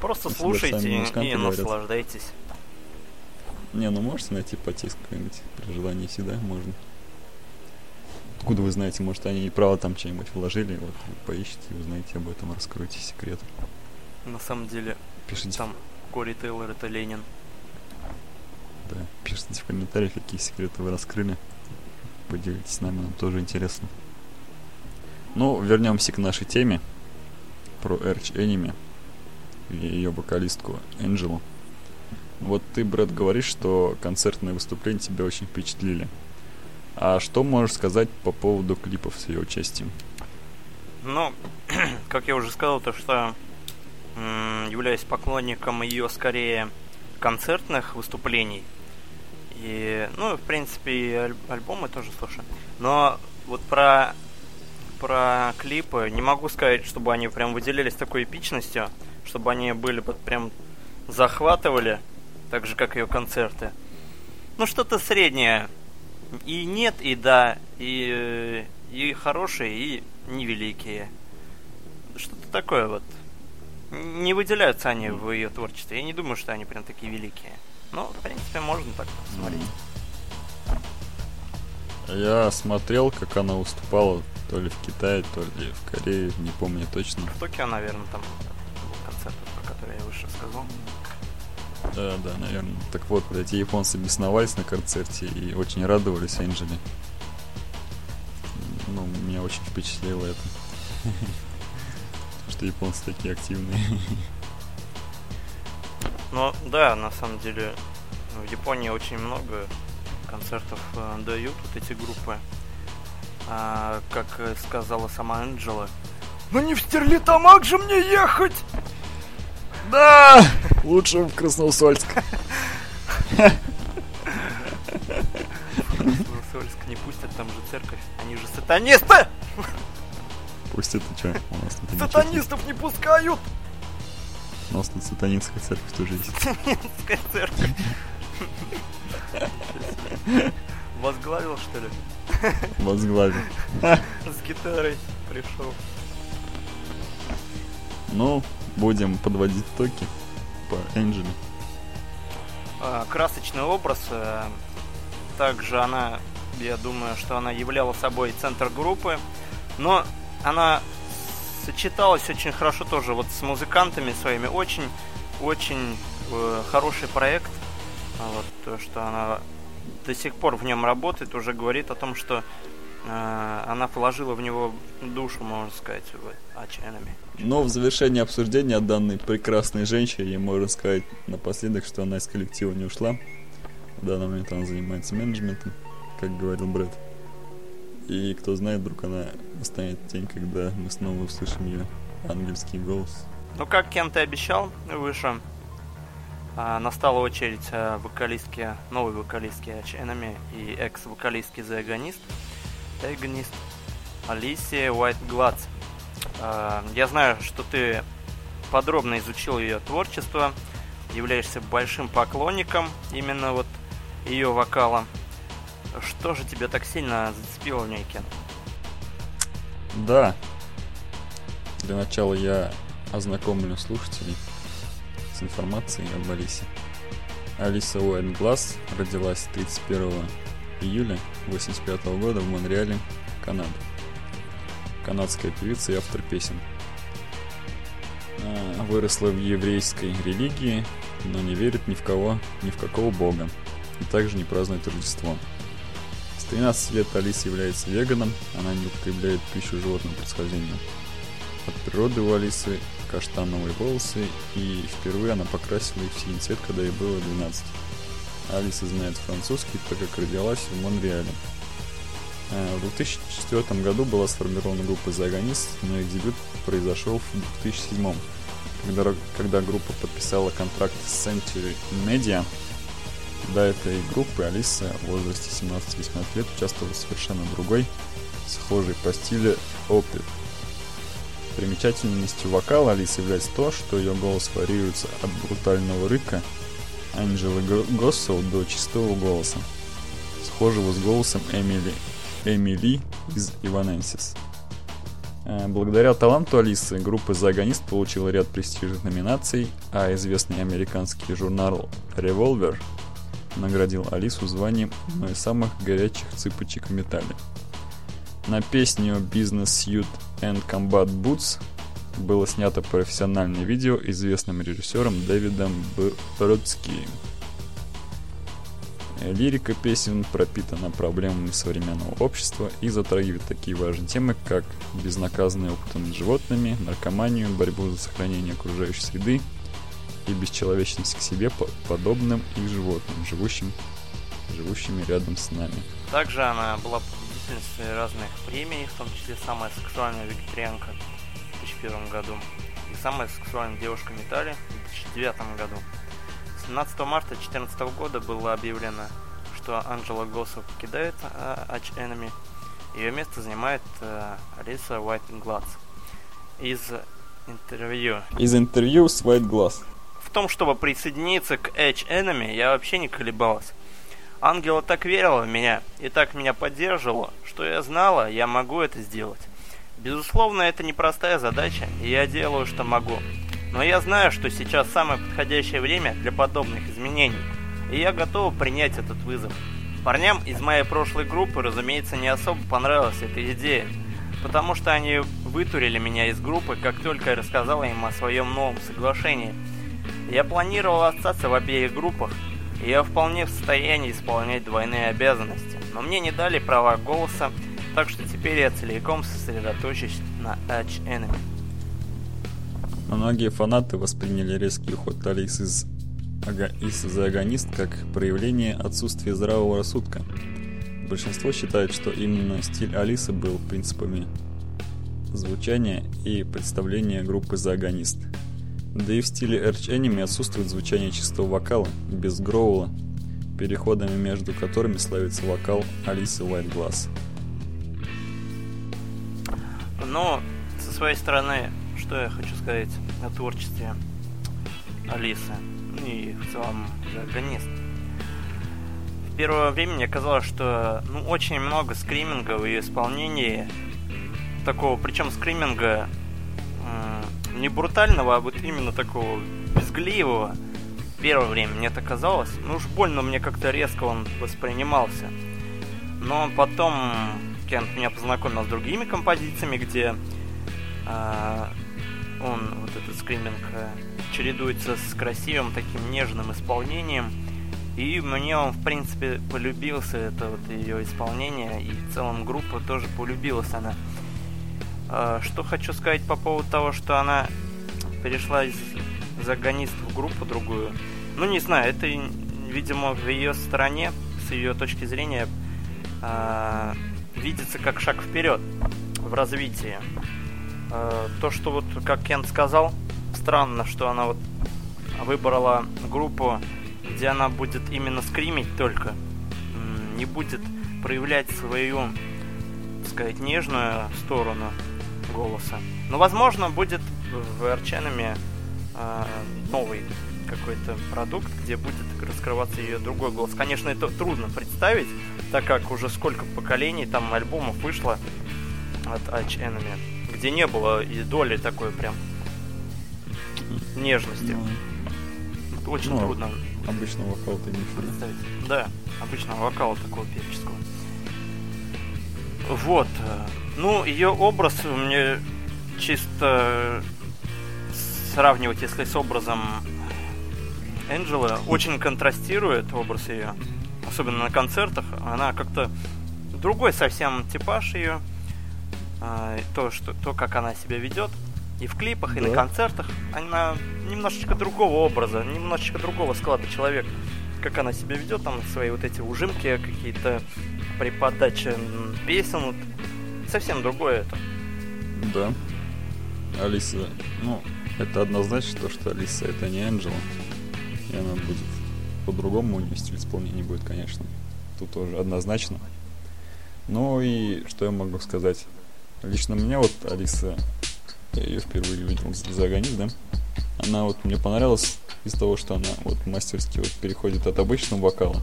Просто слушайте и, и наслаждайтесь. Не, ну можете найти подтекст какой-нибудь при желании всегда можно. Откуда вы знаете, может они и право там что-нибудь вложили, вот вы поищите, узнаете об этом, раскройте секрет. На самом деле, Пишите, там Кори Тейлор это Ленин. да, пишите в комментариях, какие секреты вы раскрыли. Поделитесь с нами, нам тоже интересно. Ну, вернемся к нашей теме про Эрч Эними и ее вокалистку Энджелу. Вот ты, Брэд, говоришь, что концертные выступления тебя очень впечатлили. А что можешь сказать по поводу клипов с ее участием? Ну, как я уже сказал, то что являюсь поклонником ее скорее концертных выступлений. И, ну, в принципе, и аль- альбомы тоже слушаю. Но вот про, про клипы не могу сказать, чтобы они прям выделялись такой эпичностью, чтобы они были вот прям захватывали, так же, как ее концерты. Ну, что-то среднее. И нет, и да, и, и хорошие, и невеликие. Что-то такое вот. Не выделяются они в ее творчестве. Я не думаю, что они прям такие великие. Но, в принципе, можно так посмотреть. Я смотрел, как она выступала то ли в Китае, то ли в Корее, не помню точно. В Токио, наверное, там был концерт, про который я выше сказал. Да, да, наверное. Так вот, эти японцы бесновались на концерте и очень радовались Энджели. Ну, меня очень впечатлило это. Что японцы такие активные. Но да, на самом деле в Японии очень много концертов э, дают вот эти группы. А, как сказала сама Энджела, Ну не в Стерлитамак же мне ехать! Да! Лучше в Красноусольск. Новосольск не пустят, там же церковь. Они же сатанисты! Тут ничего нет. Сатанистов не пускают! У нас тут сатанинская церковь тоже есть. Сатанинская церковь. Возглавил, что ли? Возглавил. С гитарой пришел. Ну, будем подводить токи по Энджеле. А, красочный образ. э, Также она, я думаю, что она являла собой центр группы. Но она сочеталась очень хорошо тоже вот с музыкантами своими. Очень, очень э, хороший проект. А Вот то, что она до сих пор в нем работает, уже говорит о том, что э, она положила в него душу, можно сказать, Enemy. Но в завершении обсуждения данной прекрасной женщине можно сказать напоследок, что она из коллектива не ушла. В данный момент она занимается менеджментом, как говорил Брэд. И кто знает, вдруг она настанет день, когда мы снова услышим ее ангельский голос. Ну, как Кент и обещал выше, а, настала очередь а, вокалистки, новой вокалистки Enemy и экс-вокалистки The Agonist, Agonist Алисия Уайт Гладс. А, Я знаю, что ты подробно изучил ее творчество, являешься большим поклонником именно вот ее вокала. Что же тебя так сильно зацепило в ней, Кен? Да. Для начала я ознакомлю слушателей с информацией об Алисе. Алиса Уайт-Глаз родилась 31 июля 1985 года в Монреале, Канада. Канадская певица и автор песен. А, Выросла в еврейской религии, но не верит ни в кого, ни в какого бога. И также не празднует Рождество. С 13 лет Алиса является веганом, она не употребляет пищу животного происхождения. От природы у Алисы каштановые волосы, и впервые она покрасила их в синий цвет, когда ей было 12. Алиса знает французский, так как родилась в Монреале. Э, В 2004 году была сформирована группа The но их дебют произошел в 2007 когда, когда группа подписала контракт с Century Media. До этой группы Алиса в возрасте 17-18 лет участвовала в совершенно другой, схожей по стилю Opeth. Примечательностью вокала Алисы является то, что ее голос варьируется от брутального рыка Анджелы Го- Госсел до чистого голоса, схожего с голосом Эмили, Эмили из Evanescence. Э, Благодаря таланту Алисы группа Agonist получила ряд престижных номинаций, а известный американский журнал Revolver наградил Алису званием одной из самых горячих цыпочек в металле. На песню Business Suit and Combat Boots было снято профессиональное видео известным режиссером Дэвидом. Бродски. Лирика песен пропитана проблемами современного общества и затрагивает такие важные темы, как безнаказанные опыты над животными, наркоманию, борьбу за сохранение окружающей среды и бесчеловечность к себе по- подобным и животным, живущим, живущими рядом с нами. Также она была победительницей разных премий, в том числе самая сексуальная вегетарианка в 2001 году и самая сексуальная девушка в металле в 2009 году. 17 марта 2014 года было объявлено, что Анджела Госсов покидает э, Arch Enemy. Ее место занимает э, Алиса Уайт Гладс. Из интервью Из интервью с White Glass. Том, чтобы присоединиться к Edge Enemy, я вообще не колебалась. Ангела так верила в меня и так меня поддерживала, что я знала, я могу это сделать. Безусловно, это непростая задача, и я делаю, что могу. Но я знаю, что сейчас самое подходящее время для подобных изменений, и я готова принять этот вызов. Парням из моей прошлой группы, разумеется, не особо понравилась эта идея, потому что они вытурили меня из группы, как только я рассказала им о своем новом соглашении. Я планировал остаться в обеих группах, и я вполне в состоянии исполнять двойные обязанности, но мне не дали права голоса, так что теперь я целиком сосредоточусь на Edge Enemy. Многие фанаты восприняли резкий уход Алисы из, из The Agonist как проявление отсутствия здравого рассудка. Большинство считает, что именно стиль Алисы был принципами звучания и представления группы The Agonist. Да и в стиле Arch Enemy отсутствует звучание чистого вокала, без гроула, переходами между которыми славится вокал Алисы Glass. Но, со своей стороны, что я хочу сказать о творчестве Алисы ну и в целом Агонист. В первое время мне казалось, что ну, очень много скриминга в ее исполнении. Такого, причем скриминга не брутального, а вот именно такого безгливого. Первое время мне это казалось. Ну уж больно мне как-то резко он воспринимался. Но потом Кент меня познакомил с другими композициями, где э, он, вот этот скриминг, э, чередуется с красивым таким нежным исполнением. И мне он, в принципе, полюбился, это вот ее исполнение, и в целом группа тоже полюбилась она. Э, что хочу сказать по поводу того, что она перешла из загонист в группу другую. Ну, не знаю, это, видимо, в ее стороне, с ее точки зрения, э, видится как шаг вперед в развитии. Э, то, что вот, как Кент сказал, странно, что она вот выбрала группу, где она будет именно скримить только, не будет проявлять свою, так сказать, нежную сторону голоса. Но, возможно, будет в Арченами э, новый какой-то продукт, где будет раскрываться ее другой голос. Конечно, это трудно представить, так как уже сколько поколений там альбомов вышло от Arch Enemy, где не было и доли такой прям нежности. Ну, Очень ну, трудно. Обычного вокала ты не представить. Да, обычного вокала такого певческого. Вот. Ну, ее образ мне чисто сравнивать, если с образом Энджела, очень контрастирует образ ее. Особенно на концертах. Она как-то другой совсем типаж ее. А, то, что, то, как она себя ведет. И в клипах, и да. на концертах. Она немножечко другого образа, немножечко другого склада человека. Как она себя ведет, там свои вот эти ужимки какие-то при подаче песен. Вот, совсем другое это. Да. Алиса, ну, это однозначно то, что Алиса это не Анджела. И она будет по-другому, у нее стиль исполнения будет, конечно. Тут тоже однозначно. Ну и что я могу сказать? Лично меня вот Алиса, я ее впервые видел за Аганит, да? Она вот мне понравилась из того, что она вот мастерски вот переходит от обычного вокала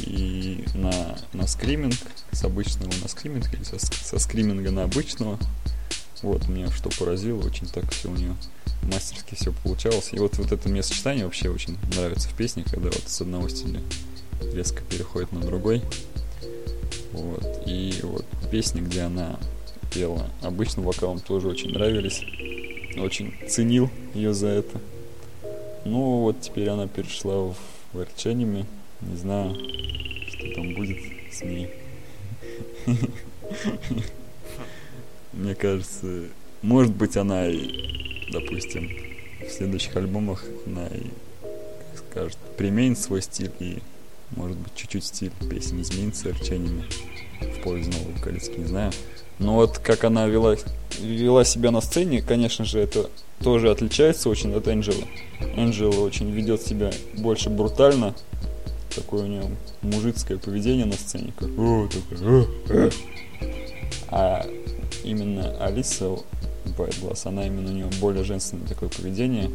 и на, на скриминг, с обычного на скриминг, или со, со скриминга на обычного. Вот, мне что поразило, очень так все у нее мастерски все получалось. И вот, вот это мне сочетание вообще очень нравится в песне, когда вот с одного стиля резко переходит на другой. Вот. И вот песни, где она пела обычным вокалом, тоже очень нравились. Очень ценил ее за это. Ну вот теперь она перешла в, в Арчаниме. Не знаю, что там будет с ней. Мне кажется, может быть она и, допустим, в следующих альбомах она и, как скажет, применит свой стиль и, может быть, чуть-чуть стиль песен изменится рчениями в пользу новой вокалистки, не знаю. Но вот как она вела, вела себя на сцене, конечно же, это тоже отличается очень от Энджела. Энджела очень ведет себя больше брутально, такое у нее мужицкое поведение на сцене, как о, такое, о, а именно Алиса Байтгласс, она именно у нее более женственное такое поведение,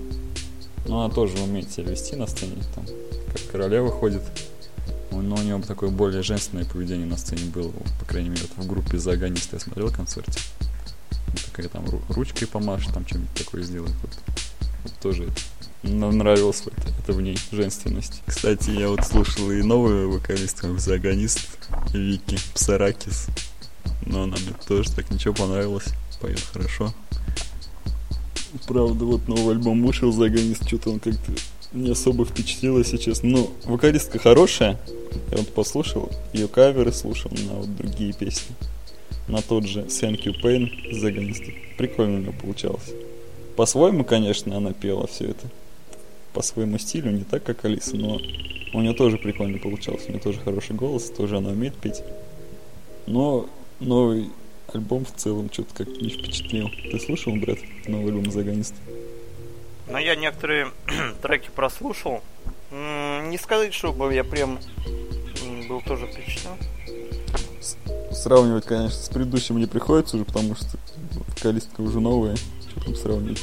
но она тоже умеет себя вести на сцене, там, как королева ходит, но у нее такое более женственное поведение на сцене было, по крайней мере, в группе за агониста я смотрел концерте. Такая там ручкой помашет, там что-нибудь такое сделает. Вот, вот тоже нравилась вот это в ней женственность. Кстати, я вот слушал и новую вокалистку, загонист Вики Псаракис. Но она мне тоже так ничего понравилось. Поет хорошо. Правда, вот новый альбом вышел, загонист, что-то он как-то не особо впечатлил, если честно. Но вокалистка хорошая. Я вот послушал, ее каверы слушал на вот другие песни. На тот же Thank You Pain загонист. Прикольно у нее получалось. По-своему, конечно, она пела все это по своему стилю, не так, как Алиса, но у нее тоже прикольно получалось. У нее тоже хороший голос, тоже она умеет петь. Но новый альбом в целом что-то как не впечатлил. Ты слушал, брат, новый альбом Загонист? Ну, я некоторые треки прослушал. Не сказать, чтобы я прям был тоже впечатлен. Сравнивать, конечно, с предыдущим не приходится уже, потому что вокалистка уже новая. Что там сравнивать?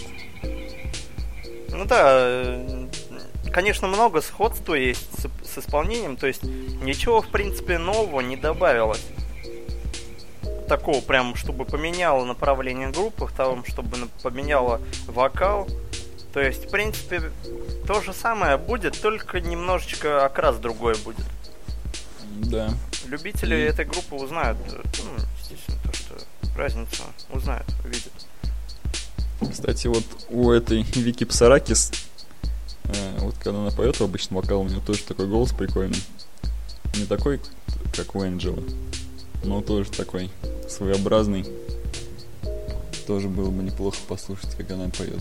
Ну да, э, конечно, много сходства есть с, с исполнением, то есть ничего, в принципе, нового не добавилось. такого прям, чтобы поменяло направление группы, в том, чтобы поменяло вокал. То есть, в принципе, то же самое будет, только немножечко окрас другой будет. Да. Любители И- этой группы узнают, э, ну, естественно, то, что разницу узнают, увидят. Кстати, вот у этой Вики Псаракис, э, вот когда она поет, обычно вокал у нее тоже такой голос прикольный. Не такой, как у Энджела, но тоже такой своеобразный. Тоже было бы неплохо послушать, как она поет.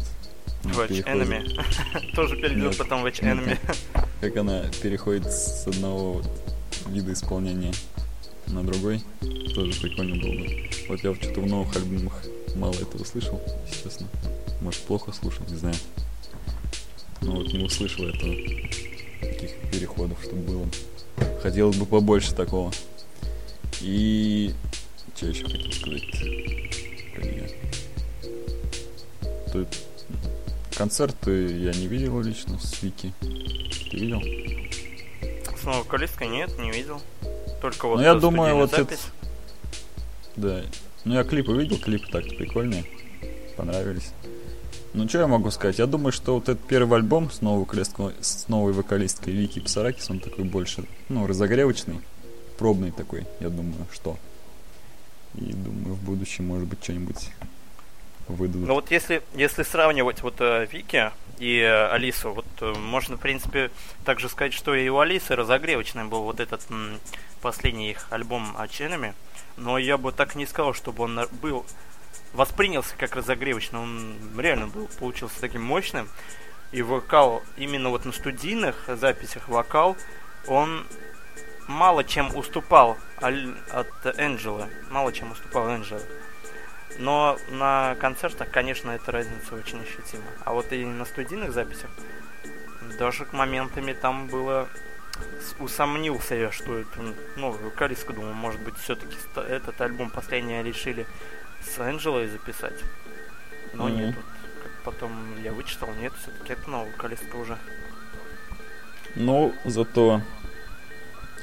Watch Enemy. Тоже перейдет потом Watch. Enemy. Как она переходит с одного вида исполнения на другой, тоже прикольно было бы. Вот я что-то в новых альбомах мало этого слышал, если честно. Может, плохо слушал, не знаю. Но вот не услышал этого. Таких переходов, чтобы было. Хотелось бы побольше такого. И... Что еще хотел сказать? про? Тут концерты я не видел лично с Вики. Ты видел? Снова вокалисткой нет, не видел. Только вот Ну, я думаю, вот это- запись. Да. Ну, я клипы видел, клипы так-то прикольные. Понравились. Ну, что я могу сказать? Я думаю, что вот этот первый альбом с новой, вокалисткой, с новой вокалисткой Вики Псаракис, он такой больше, ну, разогревочный, пробный такой, я думаю, что. И думаю, в будущем, может быть, что-нибудь выдадут. Ну вот если, если сравнивать вот э, Вики и э, Алису, вот э, можно, в принципе, также сказать, что и у Алисы разогревочный был вот этот м, последний их альбом Аченами, но я бы так не сказал, чтобы он был воспринялся как разогревочный, он реально был, получился таким мощным, и вокал, именно вот на студийных записях вокал, он мало чем уступал от Энджела, мало чем уступал Энджелу. Но на концертах, конечно, эта разница очень ощутима. А вот и на студийных записях даже к моментами там было усомнился я, что это, ну, вокалистка, думаю, может быть, все-таки этот альбом последний решили с Энджелой записать. Но Мгм. нет, вот, как потом я вычитал, нет, все-таки это новая вокалистка уже. Но зато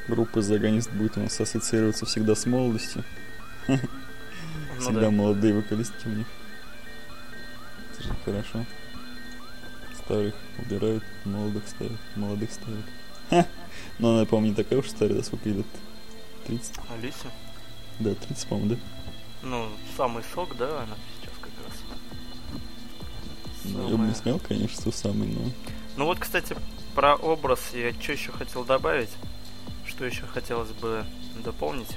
группа Загонист будет у нас ассоциироваться всегда с молодостью. Ну Всегда да. молодые вокалистки у них. Это же хорошо. Старых убирают, молодых ставят, молодых ставят. Ха! Но она, по-моему, не такая уж старая, да, сколько ей лет? 30? Алиса? Да, 30, по-моему, да? Ну, самый сок, да, она сейчас как раз. Ну, я бы Самая- не сказал, конечно, что самый, но... Ну вот, кстати, про образ я что еще хотел добавить, что еще хотелось бы дополнить.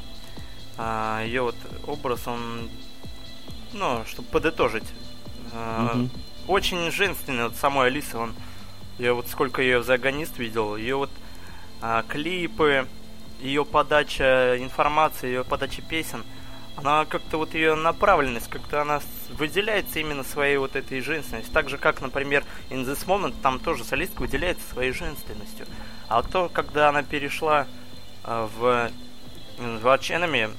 Ее вот образ, он, ну, чтобы подытожить, а, очень женственный, вот самой Алисы, он, я вот сколько ее за агонист видел, ее вот а, клипы, ее подача информации, ее подача песен, она как-то вот ее направленность, как-то она выделяется именно своей вот этой женственностью. Так же, как, например, In This Moment, там тоже солистка выделяется своей женственностью. А то, когда она перешла а, в, в Arch Enemy,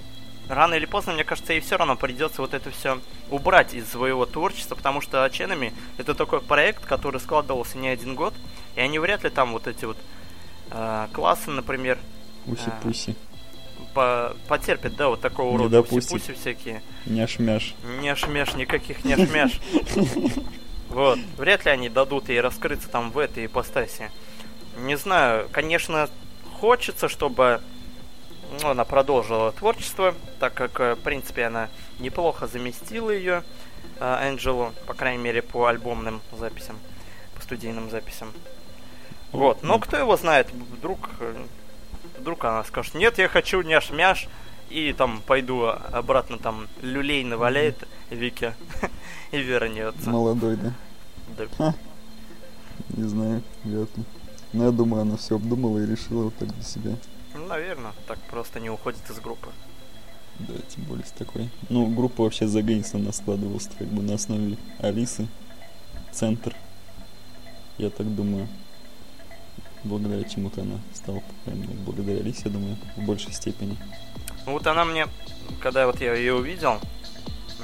рано или поздно, мне кажется, ей все равно придется вот это все убрать из своего творчества, потому что Enemy это такой проект, который складывался не один год, и они вряд ли там вот эти вот а, классы, например, Уси-пуси. по- потерпят, да, вот такого Не рода допустит. пуси всякие. Няш-мяш. Не шмяш, никаких не шмяш. Вот. Вряд ли они дадут ей раскрыться там в этой ипостаси. Не знаю, конечно, хочется, чтобы ну, она продолжила творчество, так как, э, в принципе, она неплохо заместила ее, э, Энджелу, по крайней мере, по альбомным записям, по студийным записям. Вот, но кто его знает, вдруг, э, вдруг она скажет, нет, я хочу няш-мяш, и там пойду обратно там люлей наваляет Вики и вернется. Молодой, да? Да. Не знаю, вряд ли. Но я думаю, она все обдумала и решила вот так для себя. Ну, наверное, так просто не уходит из группы. Да, тем более с такой. Ну, группа вообще Загонис, она складывалась как бы на основе Алисы, Центр. Я так думаю. Благодаря чему-то она стала, по крайней мере, благодаря Алисе, я думаю, в большей степени. Ну вот она мне, когда вот я ее увидел,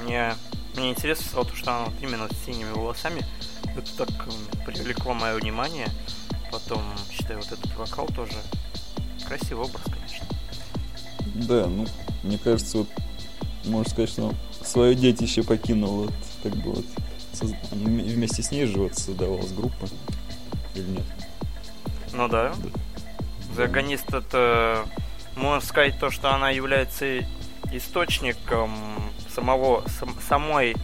мне, мне интересно стало то, что она вот именно с синими волосами. Это так привлекло мое внимание. Потом, считаю, вот этот вокал тоже красивый образ, конечно. Да, ну, мне кажется, вот можно сказать, что свое детище покинул, вот, как бы вот, соз- вместе с ней же вот создавалась группа, или нет? Ну да. Загонист это, можно сказать, то, что она является источником самого, сам- самой,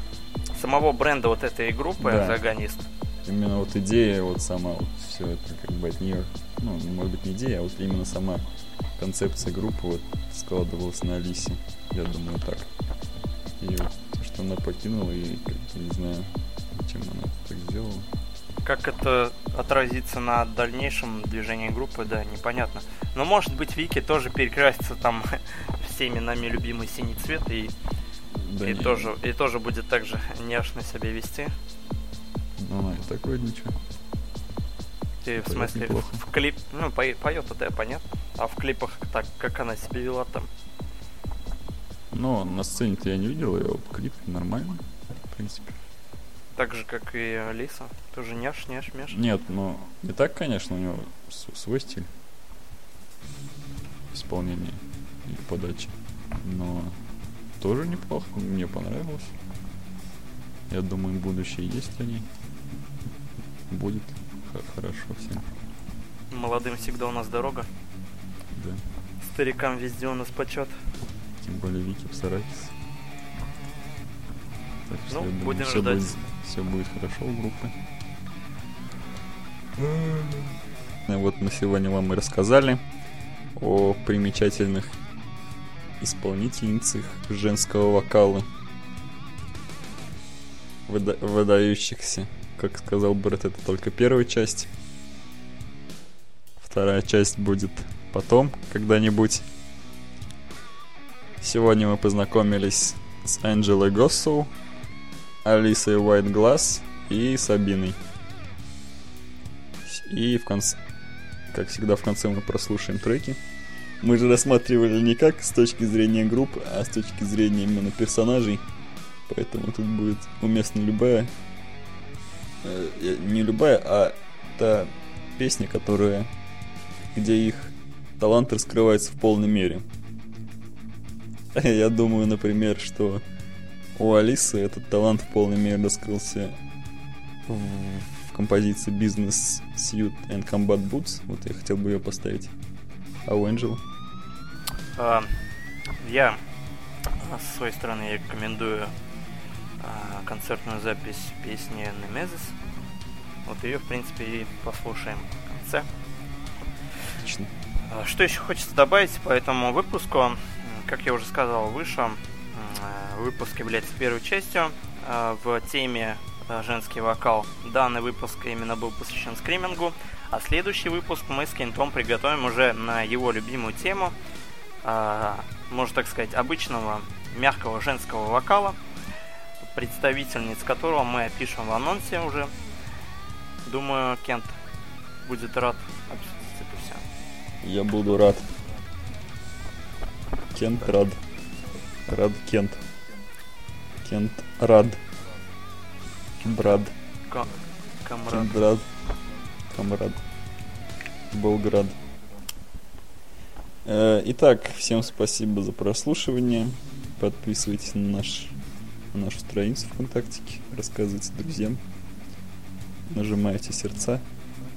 самого бренда вот этой группы, Да. Загонист. Именно вот идея, вот сама вот все это как бы от нее, ну, может быть не идея, а вот именно сама концепция группы вот складывалась на Алисе, я думаю так. И вот то, что она покинула, и как бы не знаю, зачем она так сделала. Как это отразится на дальнейшем движении группы, да, непонятно. Но может быть Вики тоже перекрасится там всеми нами любимый синий цвет и, Да и, тоже, и тоже будет так же няшно себя вести. Ну, и такое ничего. Ты, в смысле, неплохо. в, в клип, ну, поет, это понятно. А в клипах так, как она себя вела там. Но на сцене-то я не видел ее, вот клип нормально, в принципе. Так же, как и Алиса. Тоже няш, няш, мяш. Нет, ну, не так, конечно, у него свой стиль исполнения и подачи. Но тоже неплохо, мне понравилось. Я думаю, будущее есть у ней. Будет хорошо всем, Молодым всегда у нас дорога. да. Старикам везде у нас почет. Тем более Вики Псаракис. Так что Ну, думаю, будем всё ждать. Будет, все будет хорошо у группы. Вот мы сегодня вам и рассказали о примечательных исполнительницах женского вокала. Выда- выдающихся. Как сказал Брэд, это только первая часть. Вторая часть будет потом, когда-нибудь. Сегодня мы познакомились с Анджелой Госсоу, Алисой Уайт Глаз и Сабиной. И в конце, как всегда, в конце мы прослушаем треки. Мы же рассматривали не как с точки зрения группы, а с точки зрения именно персонажей. Поэтому тут будет уместна любая... э, не любая, а та песня, которая... где их талант раскрывается в полной мере. Я думаю, например, что у Алисы этот талант в полной мере раскрылся в, композиции Business Suit and Combat Boots. Вот я хотел бы ее поставить. А у Angel? А, я с своей стороны рекомендую концертную запись песни Nemesis. Вот ее, в принципе, и послушаем в конце. Отлично. А, Что еще хочется добавить по этому выпуску? Как я уже сказал выше, э, выпуск является первой частью э, в теме э, женский вокал. Данный выпуск именно был посвящен скримингу, а следующий выпуск мы с Кентом приготовим уже на его любимую тему, можно так сказать, обычного мягкого женского вокала, представительниц которого мы опишем в анонсе уже. Думаю, Кент будет рад обсудить это все. Я буду рад. Кент рад. Рад Кент. Кент рад. Брат. Ка- Камрад. Кент рад. Камрад. Болград. Э, Итак, всем спасибо за прослушивание. Подписывайтесь на, наш, на нашу страницу ВКонтактике, рассказывайте друзьям, нажимайте сердца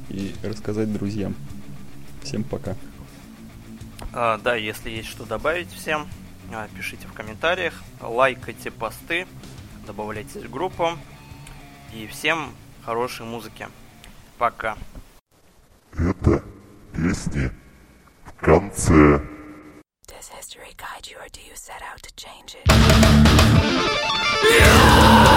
и рассказать друзьям. Всем пока. А, да, если есть что добавить всем, а, пишите в комментариях, лайкайте посты, добавляйтесь в группу. И всем хорошей музыки. Пока. Это песни в конце. Does history guide you or do you set out to change it? Yeah!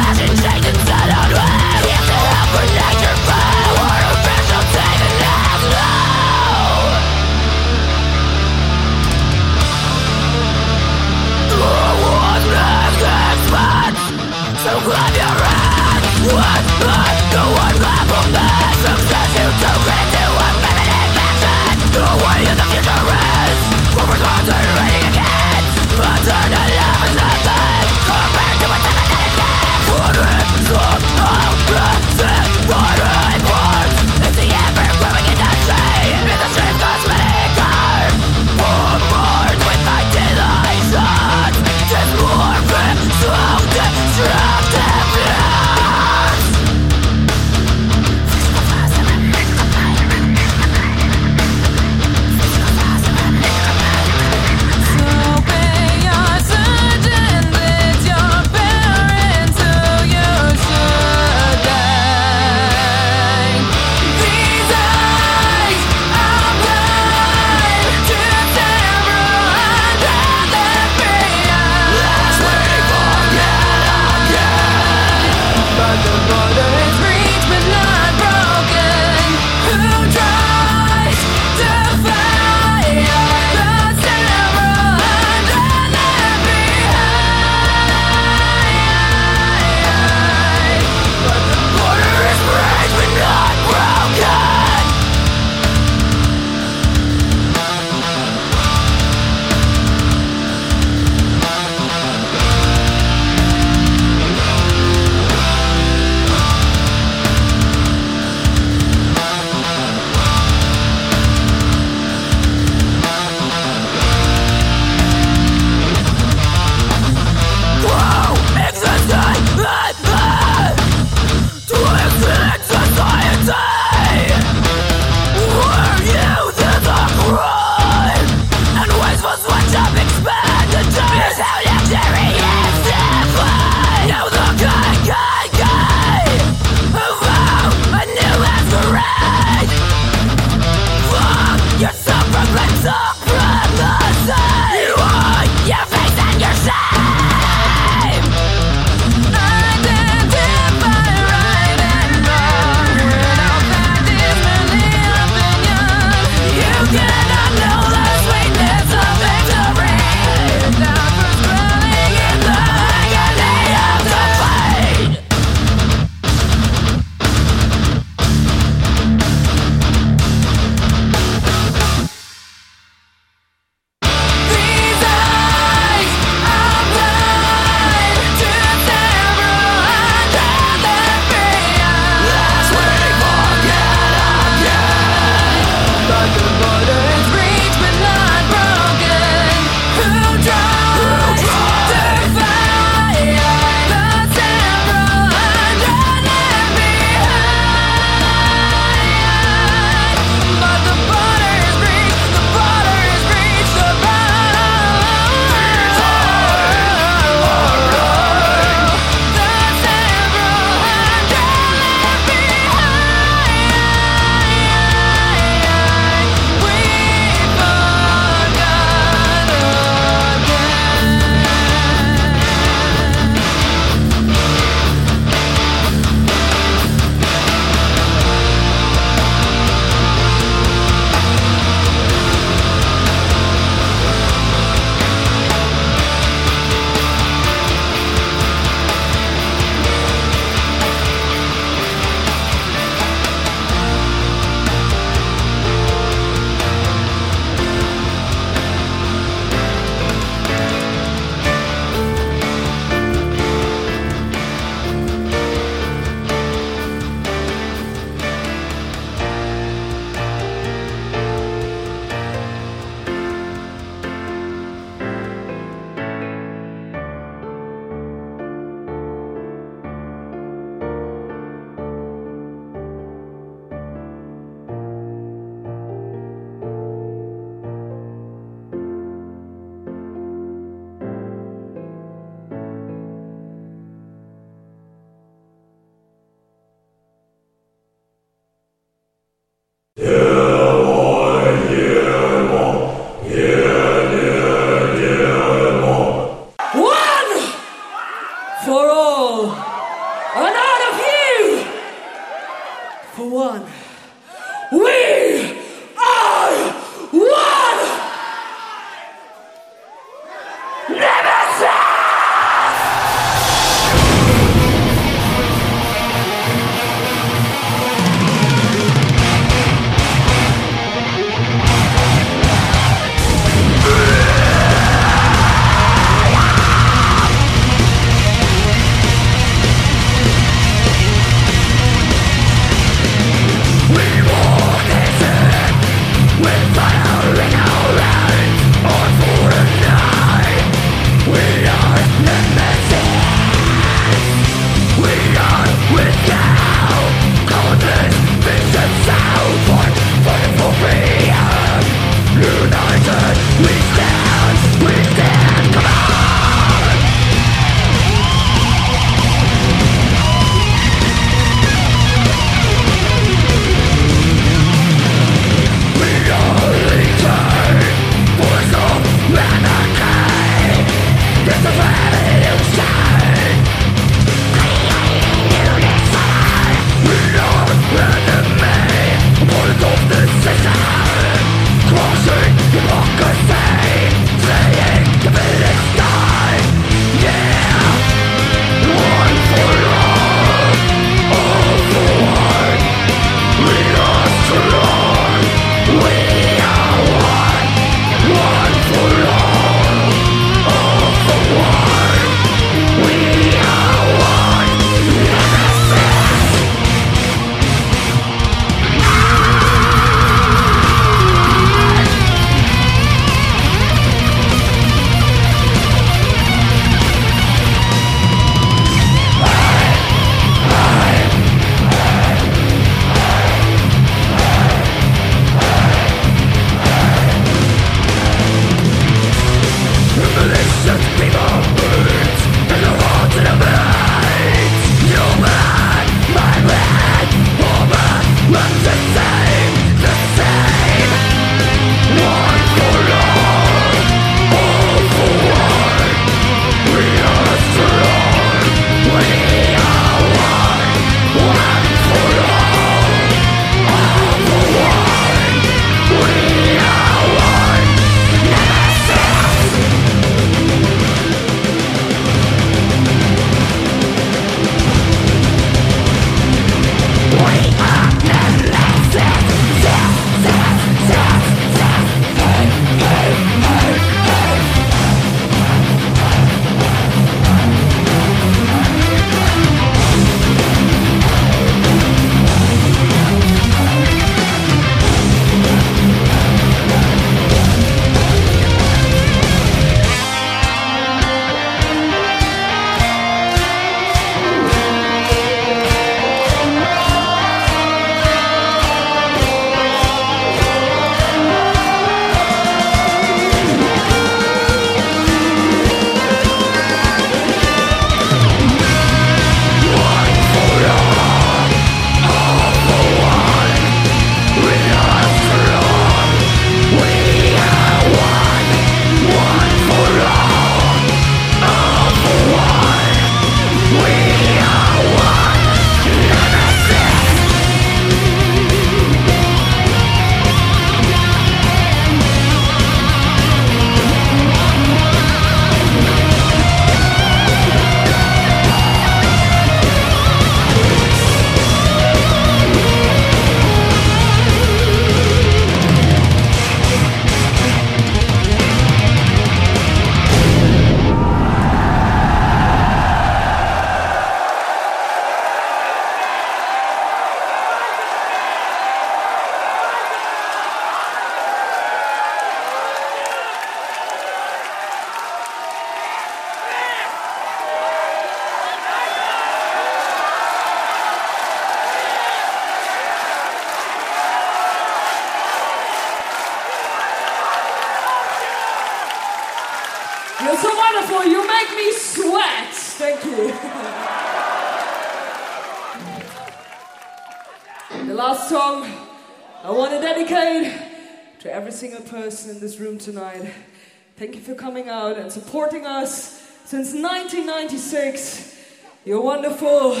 Supporting us since 1996. You're wonderful.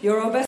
You're our best.